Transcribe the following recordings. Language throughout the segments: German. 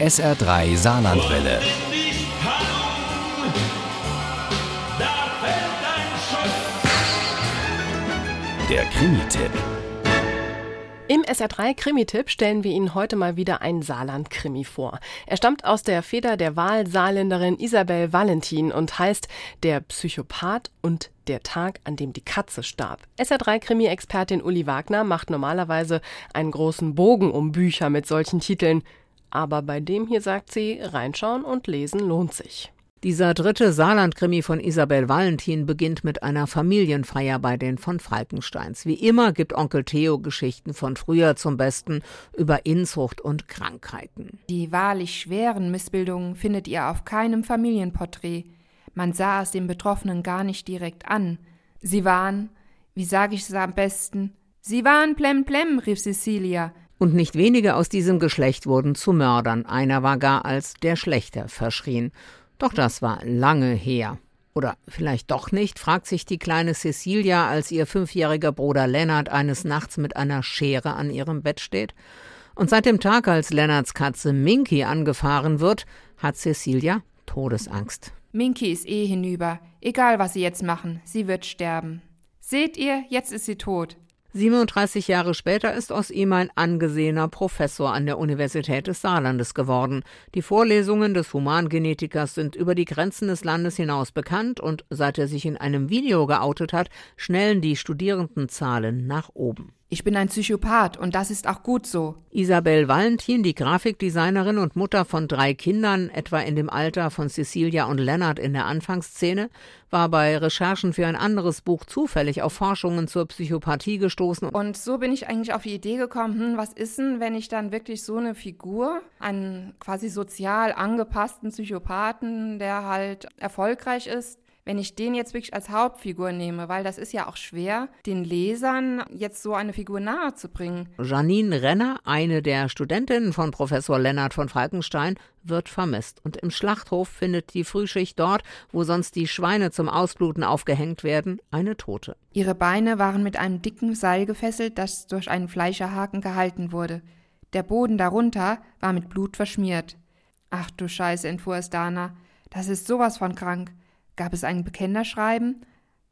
SR3 Saarlandwelle. Der Krimi-Tipp. Im SR3 Krimi-Tipp stellen wir Ihnen heute mal wieder einen Saarland-Krimi vor. Er stammt aus der Feder der Wahlsaarländerin Isabel Valentin und heißt Der Psychopath und der Tag, an dem die Katze starb. SR3-Krimi-Expertin Uli Wagner macht normalerweise einen großen Bogen um Bücher mit solchen Titeln. Aber bei dem hier sagt sie, reinschauen und lesen lohnt sich. Dieser dritte Saarland-Krimi von Isabel Valentin beginnt mit einer Familienfeier bei den von Falkensteins. Wie immer gibt Onkel Theo Geschichten von früher zum Besten über Inzucht und Krankheiten. Die wahrlich schweren Missbildungen findet ihr auf keinem Familienporträt. Man sah es den Betroffenen gar nicht direkt an. Sie waren, wie sage ich es am besten, sie waren plemplem, rief Cecilia. Und nicht wenige aus diesem Geschlecht wurden zu Mördern. Einer war gar als der Schlechter verschrien. Doch das war lange her. Oder vielleicht doch nicht, fragt sich die kleine Cecilia, als ihr fünfjähriger Bruder Lennart eines Nachts mit einer Schere an ihrem Bett steht. Und seit dem Tag, als Lennarts Katze Minky angefahren wird, hat Cecilia Todesangst. Minky ist eh hinüber. Egal, was sie jetzt machen, sie wird sterben. Seht ihr, jetzt ist sie tot. 37 Jahre später ist aus ihm ein angesehener Professor an der Universität des Saarlandes geworden. Die Vorlesungen des Humangenetikers sind über die Grenzen des Landes hinaus bekannt und seit er sich in einem Video geoutet hat, schnellen die Studierendenzahlen nach oben. Ich bin ein Psychopath und das ist auch gut so. Isabel Valentin, die Grafikdesignerin und Mutter von drei Kindern, etwa in dem Alter von Cecilia und Lennart in der Anfangsszene, war bei Recherchen für ein anderes Buch zufällig auf Forschungen zur Psychopathie gestoßen. Und so bin ich eigentlich auf die Idee gekommen, hm, was ist denn, wenn ich dann wirklich so eine Figur, einen quasi sozial angepassten Psychopathen, der halt erfolgreich ist, wenn ich den jetzt wirklich als Hauptfigur nehme, weil das ist ja auch schwer, den Lesern jetzt so eine Figur nahezubringen. Janine Renner, eine der Studentinnen von Professor Lennart von Falkenstein, wird vermisst. Und im Schlachthof findet die Frühschicht dort, wo sonst die Schweine zum Ausbluten aufgehängt werden, eine Tote. Ihre Beine waren mit einem dicken Seil gefesselt, das durch einen Fleischerhaken gehalten wurde. Der Boden darunter war mit Blut verschmiert. Ach du Scheiße, entfuhr es Dana. Das ist sowas von krank. Gab es ein Bekennerschreiben?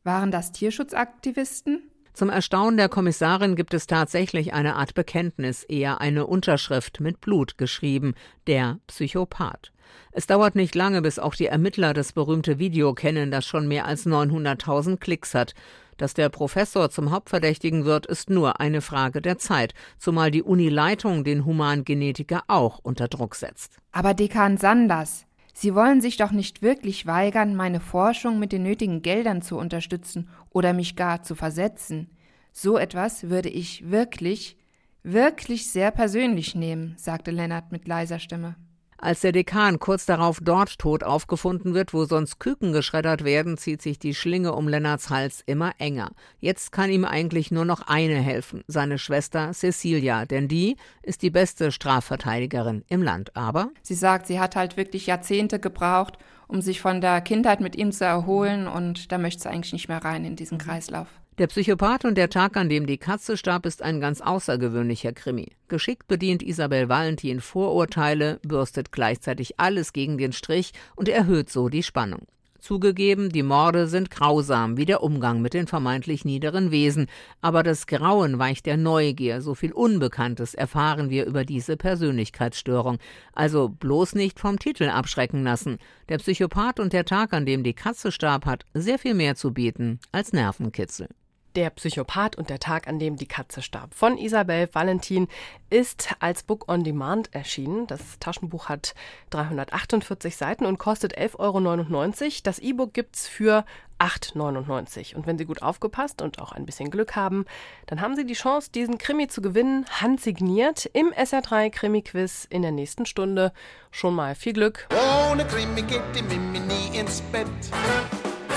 Waren das Tierschutzaktivisten? Zum Erstaunen der Kommissarin gibt es tatsächlich eine Art Bekenntnis, eher eine Unterschrift mit Blut geschrieben, der Psychopath. Es dauert nicht lange, bis auch die Ermittler das berühmte Video kennen, das schon mehr als 900.000 Klicks hat. Dass der Professor zum Hauptverdächtigen wird, ist nur eine Frage der Zeit, zumal die Unileitung den Humangenetiker auch unter Druck setzt. Aber Dekan Sanders, Sie wollen sich doch nicht wirklich weigern, meine Forschung mit den nötigen Geldern zu unterstützen oder mich gar zu versetzen. So etwas würde ich wirklich, wirklich sehr persönlich nehmen, sagte Lennart mit leiser Stimme. Als der Dekan kurz darauf dort tot aufgefunden wird, wo sonst Küken geschreddert werden, zieht sich die Schlinge um Lennarts Hals immer enger. Jetzt kann ihm eigentlich nur noch eine helfen, seine Schwester Cecilia, denn die ist die beste Strafverteidigerin im Land. Aber sie sagt, sie hat halt wirklich Jahrzehnte gebraucht, um sich von der Kindheit mit ihm zu erholen und da möchte sie eigentlich nicht mehr rein in diesen mhm. Kreislauf. Der Psychopath und der Tag, an dem die Katze starb, ist ein ganz außergewöhnlicher Krimi. Geschickt bedient Isabel Valentin Vorurteile, bürstet gleichzeitig alles gegen den Strich und erhöht so die Spannung. Zugegeben, die Morde sind grausam, wie der Umgang mit den vermeintlich niederen Wesen, aber das Grauen weicht der Neugier, so viel Unbekanntes erfahren wir über diese Persönlichkeitsstörung. Also bloß nicht vom Titel abschrecken lassen. Der Psychopath und der Tag, an dem die Katze starb, hat sehr viel mehr zu bieten als Nervenkitzel. Der Psychopath und der Tag, an dem die Katze starb von Isabel Valentin ist als Book on Demand erschienen. Das Taschenbuch hat 348 Seiten und kostet 11,99 Euro. Das E-Book gibt's für 8,99 Euro. Und wenn Sie gut aufgepasst und auch ein bisschen Glück haben, dann haben Sie die Chance, diesen Krimi zu gewinnen, handsigniert im SR3 Krimi-Quiz in der nächsten Stunde. Schon mal viel Glück. Ohne Krimi geht die Mimi nie ins Bett